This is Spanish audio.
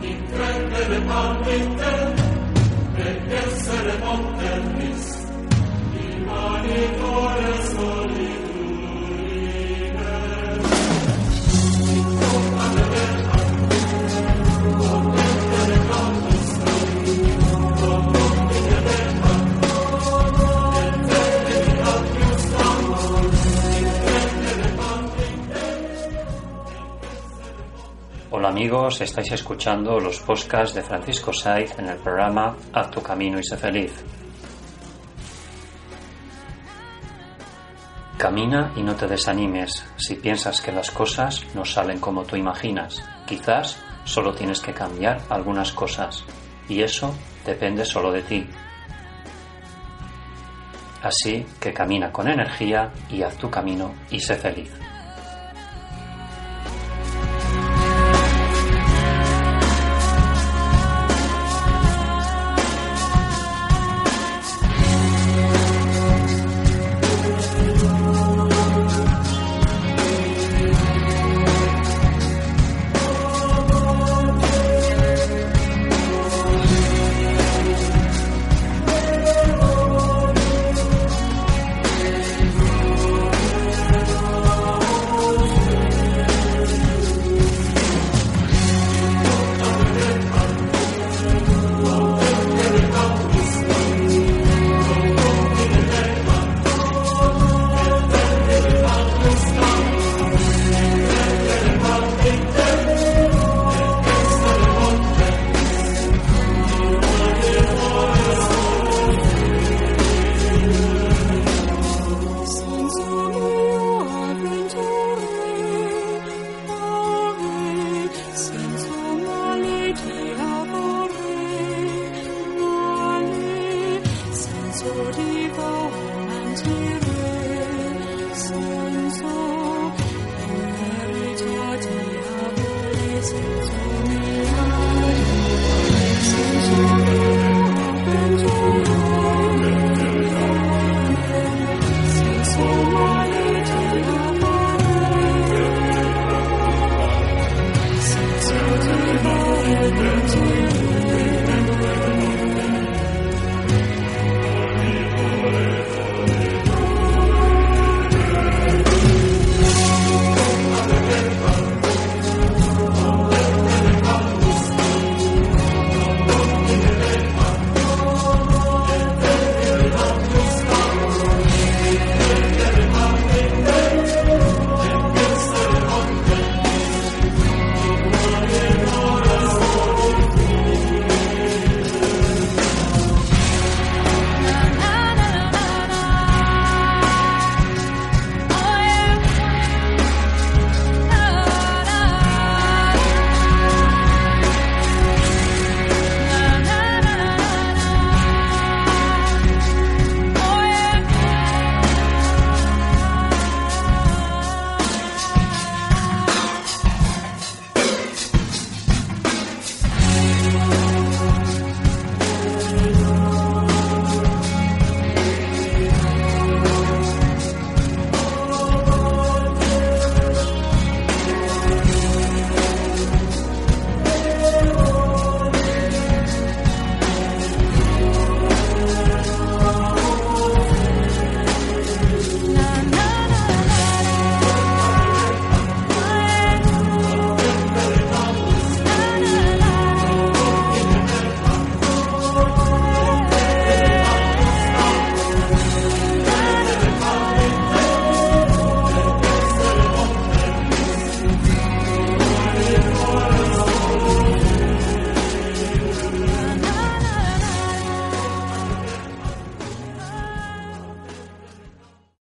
Din credere palpite, e essere morte Amigos, estáis escuchando los podcasts de Francisco Saiz en el programa Haz tu camino y sé feliz. Camina y no te desanimes si piensas que las cosas no salen como tú imaginas. Quizás solo tienes que cambiar algunas cosas y eso depende solo de ti. Así que camina con energía y haz tu camino y sé feliz.